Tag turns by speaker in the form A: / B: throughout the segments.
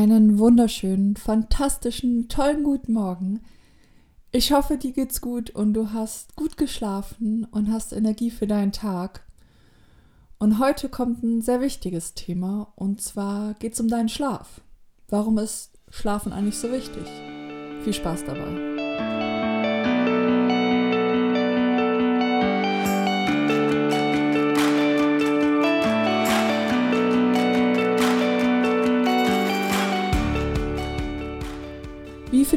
A: Einen wunderschönen, fantastischen, tollen guten Morgen. Ich hoffe, dir geht's gut und du hast gut geschlafen und hast Energie für deinen Tag. Und heute kommt ein sehr wichtiges Thema und zwar geht's um deinen Schlaf. Warum ist Schlafen eigentlich so wichtig? Viel Spaß dabei.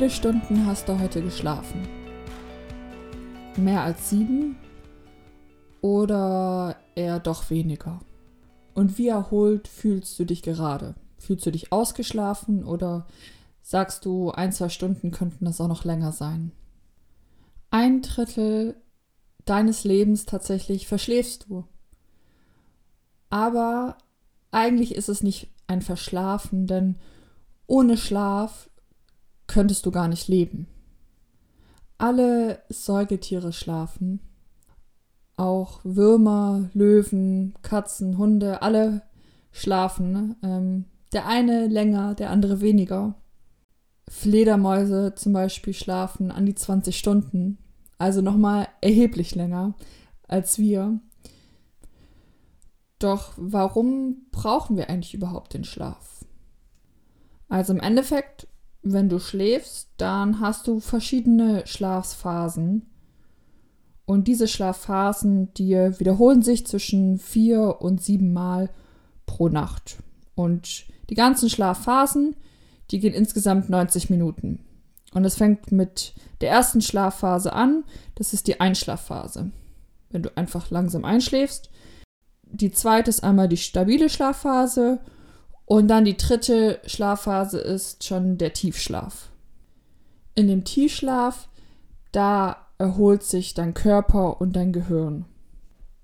A: Viele Stunden hast du heute geschlafen? Mehr als sieben? Oder eher doch weniger? Und wie erholt fühlst du dich gerade? Fühlst du dich ausgeschlafen oder sagst du, ein, zwei Stunden könnten das auch noch länger sein? Ein Drittel deines Lebens tatsächlich verschläfst du. Aber eigentlich ist es nicht ein Verschlafen, denn ohne Schlaf könntest du gar nicht leben. Alle Säugetiere schlafen, auch Würmer, Löwen, Katzen, Hunde, alle schlafen. Ähm, der eine länger, der andere weniger. Fledermäuse zum Beispiel schlafen an die 20 Stunden, also nochmal erheblich länger als wir. Doch warum brauchen wir eigentlich überhaupt den Schlaf? Also im Endeffekt wenn du schläfst, dann hast du verschiedene Schlafphasen. Und diese Schlafphasen, die wiederholen sich zwischen vier und sieben Mal pro Nacht. Und die ganzen Schlafphasen, die gehen insgesamt 90 Minuten. Und es fängt mit der ersten Schlafphase an. Das ist die Einschlafphase. Wenn du einfach langsam einschläfst. Die zweite ist einmal die stabile Schlafphase und dann die dritte Schlafphase ist schon der Tiefschlaf. In dem Tiefschlaf, da erholt sich dein Körper und dein Gehirn.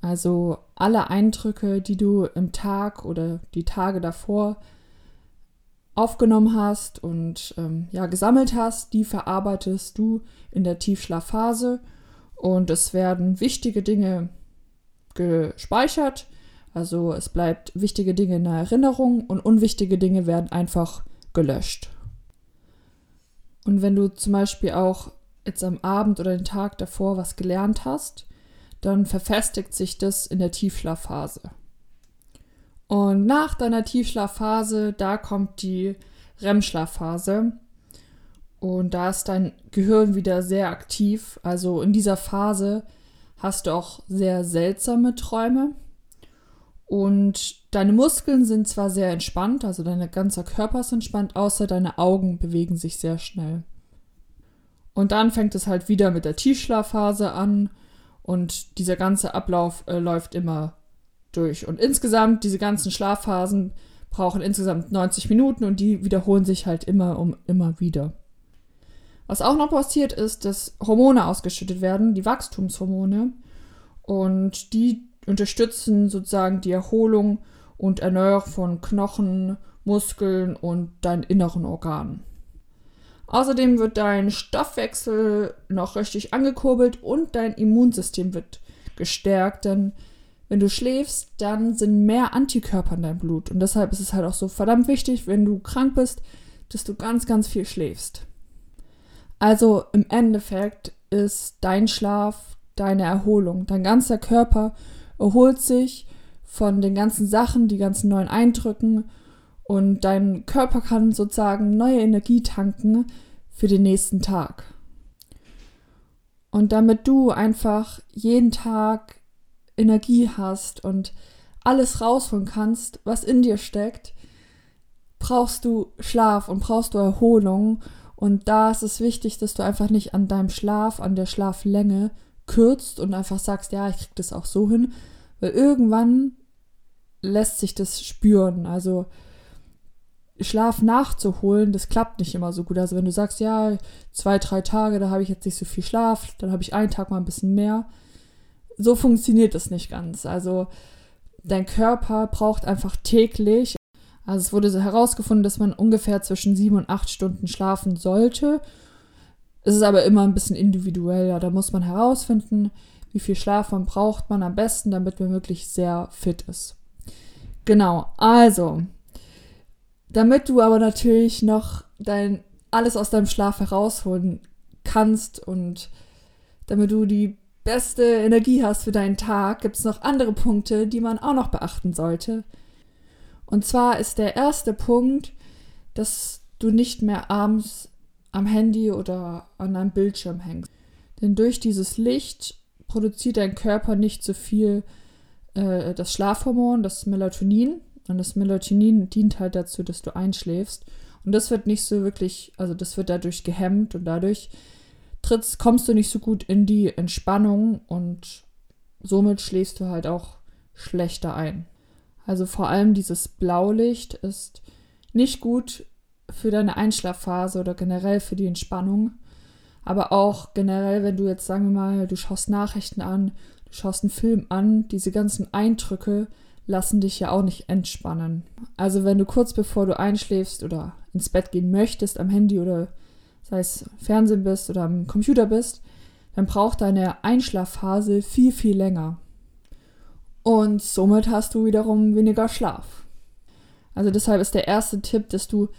A: Also alle Eindrücke, die du im Tag oder die Tage davor aufgenommen hast und ähm, ja gesammelt hast, die verarbeitest du in der Tiefschlafphase und es werden wichtige Dinge gespeichert also es bleibt wichtige Dinge in der Erinnerung und unwichtige Dinge werden einfach gelöscht. Und wenn du zum Beispiel auch jetzt am Abend oder den Tag davor was gelernt hast, dann verfestigt sich das in der Tiefschlafphase. Und nach deiner Tiefschlafphase, da kommt die REM-Schlafphase. Und da ist dein Gehirn wieder sehr aktiv. Also in dieser Phase hast du auch sehr seltsame Träume. Und deine Muskeln sind zwar sehr entspannt, also dein ganzer Körper ist entspannt, außer deine Augen bewegen sich sehr schnell. Und dann fängt es halt wieder mit der Tiefschlafphase an und dieser ganze Ablauf äh, läuft immer durch. Und insgesamt, diese ganzen Schlafphasen brauchen insgesamt 90 Minuten und die wiederholen sich halt immer um immer wieder. Was auch noch passiert ist, dass Hormone ausgeschüttet werden, die Wachstumshormone. Und die unterstützen sozusagen die Erholung und Erneuerung von Knochen, Muskeln und deinen inneren Organen. Außerdem wird dein Stoffwechsel noch richtig angekurbelt und dein Immunsystem wird gestärkt, denn wenn du schläfst, dann sind mehr Antikörper in deinem Blut. Und deshalb ist es halt auch so verdammt wichtig, wenn du krank bist, dass du ganz, ganz viel schläfst. Also im Endeffekt ist dein Schlaf deine Erholung. Dein ganzer Körper erholt sich von den ganzen Sachen, die ganzen neuen Eindrücken und dein Körper kann sozusagen neue Energie tanken für den nächsten Tag. Und damit du einfach jeden Tag Energie hast und alles rausholen kannst, was in dir steckt, brauchst du Schlaf und brauchst du Erholung. Und da ist es wichtig, dass du einfach nicht an deinem Schlaf, an der Schlaflänge kürzt und einfach sagst, ja, ich krieg das auch so hin, weil irgendwann lässt sich das spüren. Also Schlaf nachzuholen, das klappt nicht immer so gut. Also wenn du sagst, ja, zwei, drei Tage, da habe ich jetzt nicht so viel Schlaf, dann habe ich einen Tag mal ein bisschen mehr. So funktioniert das nicht ganz. Also dein Körper braucht einfach täglich, also es wurde so herausgefunden, dass man ungefähr zwischen sieben und acht Stunden schlafen sollte. Es ist aber immer ein bisschen individuell. Ja, da muss man herausfinden, wie viel Schlaf man braucht man am besten, damit man wirklich sehr fit ist. Genau, also Damit du aber natürlich noch dein alles aus deinem Schlaf herausholen kannst und damit du die beste Energie hast für deinen Tag, gibt es noch andere Punkte, die man auch noch beachten sollte. Und zwar ist der erste Punkt, dass du nicht mehr abends am Handy oder an einem Bildschirm hängst. Denn durch dieses Licht produziert dein Körper nicht so viel äh, das Schlafhormon, das Melatonin. Und das Melatonin dient halt dazu, dass du einschläfst. Und das wird nicht so wirklich, also das wird dadurch gehemmt und dadurch trittst, kommst du nicht so gut in die Entspannung und somit schläfst du halt auch schlechter ein. Also vor allem dieses Blaulicht ist nicht gut für deine Einschlafphase oder generell für die Entspannung. Aber auch generell, wenn du jetzt, sagen wir mal, du schaust Nachrichten an, du schaust einen Film an, diese ganzen Eindrücke lassen dich ja auch nicht entspannen. Also wenn du kurz bevor du einschläfst oder ins Bett gehen möchtest am Handy oder sei es Fernsehen bist oder am Computer bist, dann braucht deine Einschlafphase viel, viel länger. Und somit hast du wiederum weniger Schlaf. Also deshalb ist der erste Tipp, dass du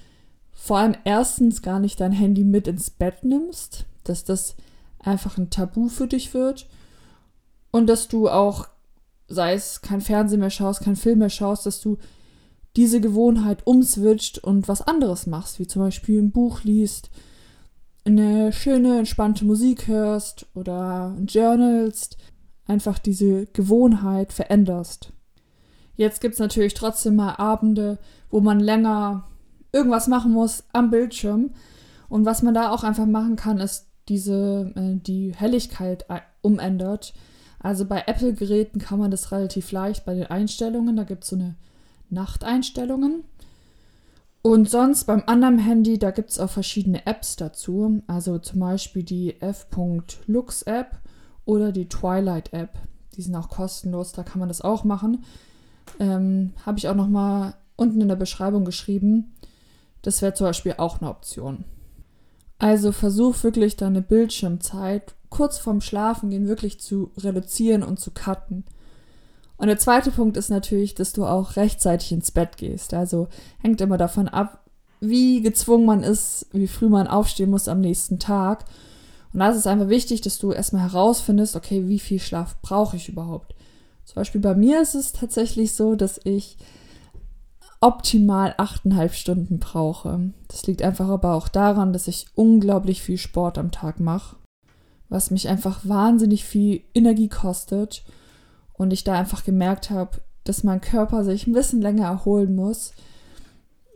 A: vor allem erstens gar nicht dein Handy mit ins Bett nimmst, dass das einfach ein Tabu für dich wird und dass du auch, sei es kein Fernsehen mehr schaust, kein Film mehr schaust, dass du diese Gewohnheit umswitcht und was anderes machst, wie zum Beispiel ein Buch liest, eine schöne, entspannte Musik hörst oder journalst, einfach diese Gewohnheit veränderst. Jetzt gibt es natürlich trotzdem mal Abende, wo man länger irgendwas machen muss am Bildschirm. Und was man da auch einfach machen kann, ist diese, äh, die Helligkeit umändert. Also bei Apple-Geräten kann man das relativ leicht bei den Einstellungen. Da gibt es so eine Nachteinstellungen. Und sonst beim anderen Handy, da gibt es auch verschiedene Apps dazu. Also zum Beispiel die F.Lux App oder die Twilight App. Die sind auch kostenlos, da kann man das auch machen. Ähm, Habe ich auch noch mal unten in der Beschreibung geschrieben. Das wäre zum Beispiel auch eine Option. Also versuch wirklich deine Bildschirmzeit kurz vorm Schlafengehen wirklich zu reduzieren und zu cutten. Und der zweite Punkt ist natürlich, dass du auch rechtzeitig ins Bett gehst. Also hängt immer davon ab, wie gezwungen man ist, wie früh man aufstehen muss am nächsten Tag. Und da ist es einfach wichtig, dass du erstmal herausfindest, okay, wie viel Schlaf brauche ich überhaupt. Zum Beispiel bei mir ist es tatsächlich so, dass ich optimal achteinhalb Stunden brauche. Das liegt einfach aber auch daran, dass ich unglaublich viel Sport am Tag mache, was mich einfach wahnsinnig viel Energie kostet und ich da einfach gemerkt habe, dass mein Körper sich ein bisschen länger erholen muss.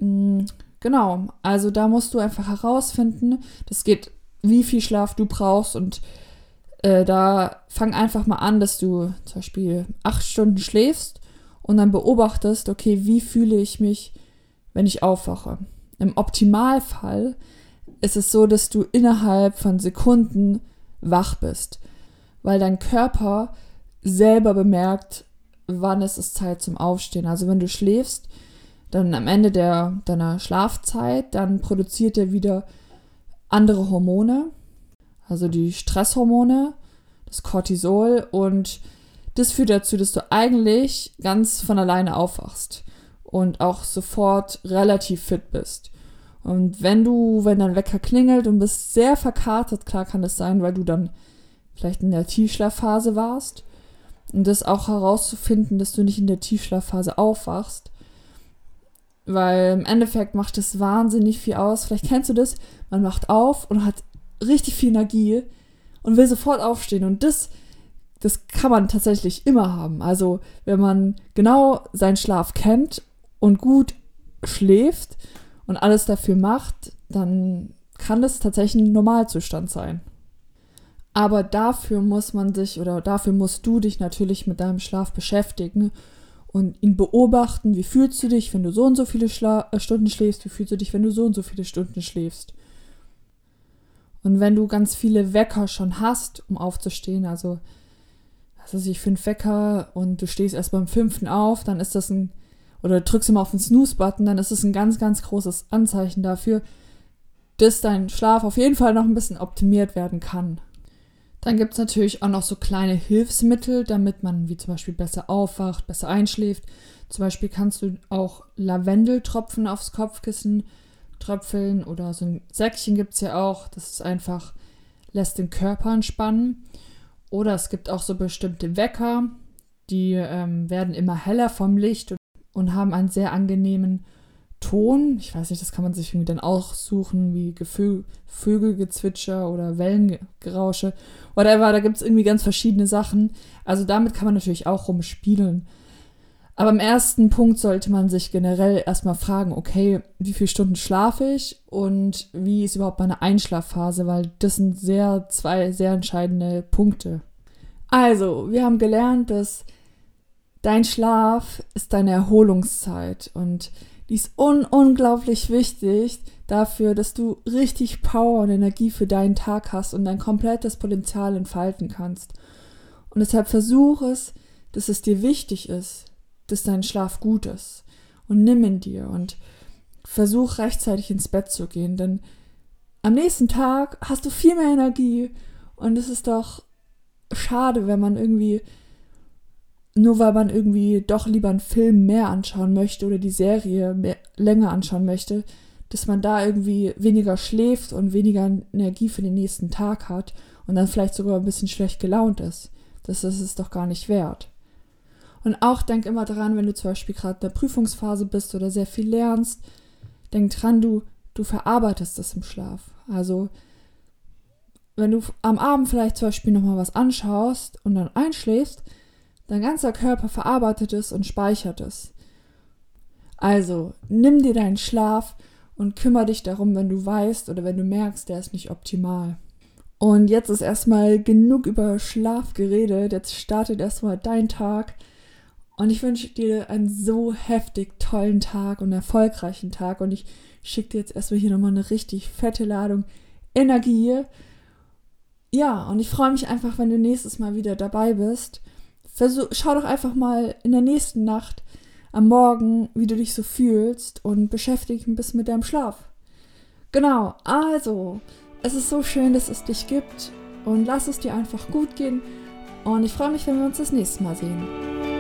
A: Mm, genau, also da musst du einfach herausfinden, das geht, wie viel Schlaf du brauchst und äh, da fang einfach mal an, dass du zum Beispiel acht Stunden schläfst und dann beobachtest, okay, wie fühle ich mich, wenn ich aufwache. Im Optimalfall ist es so, dass du innerhalb von Sekunden wach bist, weil dein Körper selber bemerkt, wann es ist Zeit zum Aufstehen. Also wenn du schläfst, dann am Ende der, deiner Schlafzeit, dann produziert er wieder andere Hormone, also die Stresshormone, das Cortisol und das führt dazu, dass du eigentlich ganz von alleine aufwachst und auch sofort relativ fit bist. Und wenn du, wenn dein Wecker klingelt und bist sehr verkartet, klar kann das sein, weil du dann vielleicht in der Tiefschlafphase warst und das auch herauszufinden, dass du nicht in der Tiefschlafphase aufwachst. Weil im Endeffekt macht es wahnsinnig viel aus. Vielleicht kennst du das. Man wacht auf und hat richtig viel Energie und will sofort aufstehen. Und das, das kann man tatsächlich immer haben. Also, wenn man genau seinen Schlaf kennt und gut schläft und alles dafür macht, dann kann das tatsächlich ein Normalzustand sein. Aber dafür muss man sich oder dafür musst du dich natürlich mit deinem Schlaf beschäftigen und ihn beobachten. Wie fühlst du dich, wenn du so und so viele Schla äh, Stunden schläfst? Wie fühlst du dich, wenn du so und so viele Stunden schläfst? Und wenn du ganz viele Wecker schon hast, um aufzustehen, also was weiß ich, fünf Wecker und du stehst erst beim fünften auf, dann ist das ein, oder drückst immer auf den Snooze-Button, dann ist das ein ganz, ganz großes Anzeichen dafür, dass dein Schlaf auf jeden Fall noch ein bisschen optimiert werden kann. Dann gibt es natürlich auch noch so kleine Hilfsmittel, damit man wie zum Beispiel besser aufwacht, besser einschläft. Zum Beispiel kannst du auch Lavendeltropfen aufs Kopfkissen tröpfeln oder so ein Säckchen gibt es ja auch. Das ist einfach, lässt den Körper entspannen. Oder es gibt auch so bestimmte Wecker, die ähm, werden immer heller vom Licht und haben einen sehr angenehmen Ton. Ich weiß nicht, das kann man sich irgendwie dann aussuchen, wie Gefö Vögelgezwitscher oder Wellengerausche. Whatever, da gibt es irgendwie ganz verschiedene Sachen. Also damit kann man natürlich auch rumspielen. Aber im ersten Punkt sollte man sich generell erstmal fragen, okay, wie viele Stunden schlafe ich und wie ist überhaupt meine Einschlafphase, weil das sind sehr, zwei sehr entscheidende Punkte. Also, wir haben gelernt, dass dein Schlaf ist deine Erholungszeit und die ist un unglaublich wichtig dafür, dass du richtig Power und Energie für deinen Tag hast und dein komplettes Potenzial entfalten kannst. Und deshalb versuch es, dass es dir wichtig ist, dass dein Schlaf gut ist. Und nimm ihn dir und versuch rechtzeitig ins Bett zu gehen, denn am nächsten Tag hast du viel mehr Energie und es ist doch schade, wenn man irgendwie nur weil man irgendwie doch lieber einen Film mehr anschauen möchte oder die Serie mehr, länger anschauen möchte, dass man da irgendwie weniger schläft und weniger Energie für den nächsten Tag hat und dann vielleicht sogar ein bisschen schlecht gelaunt ist. Das ist es doch gar nicht wert. Und auch denk immer daran, wenn du zum Beispiel gerade in der Prüfungsphase bist oder sehr viel lernst, denk dran, du, du verarbeitest das im Schlaf. Also, wenn du am Abend vielleicht zum Beispiel nochmal was anschaust und dann einschläfst, Dein ganzer Körper verarbeitet es und speichert es. Also, nimm dir deinen Schlaf und kümmere dich darum, wenn du weißt oder wenn du merkst, der ist nicht optimal. Und jetzt ist erstmal genug über Schlaf geredet. Jetzt startet erstmal dein Tag. Und ich wünsche dir einen so heftig tollen Tag und erfolgreichen Tag. Und ich schicke dir jetzt erstmal hier nochmal eine richtig fette Ladung Energie. Ja, und ich freue mich einfach, wenn du nächstes Mal wieder dabei bist. Versuch, schau doch einfach mal in der nächsten Nacht am Morgen, wie du dich so fühlst und beschäftige dich ein bisschen mit deinem Schlaf. Genau, also, es ist so schön, dass es dich gibt und lass es dir einfach gut gehen und ich freue mich, wenn wir uns das nächste Mal sehen.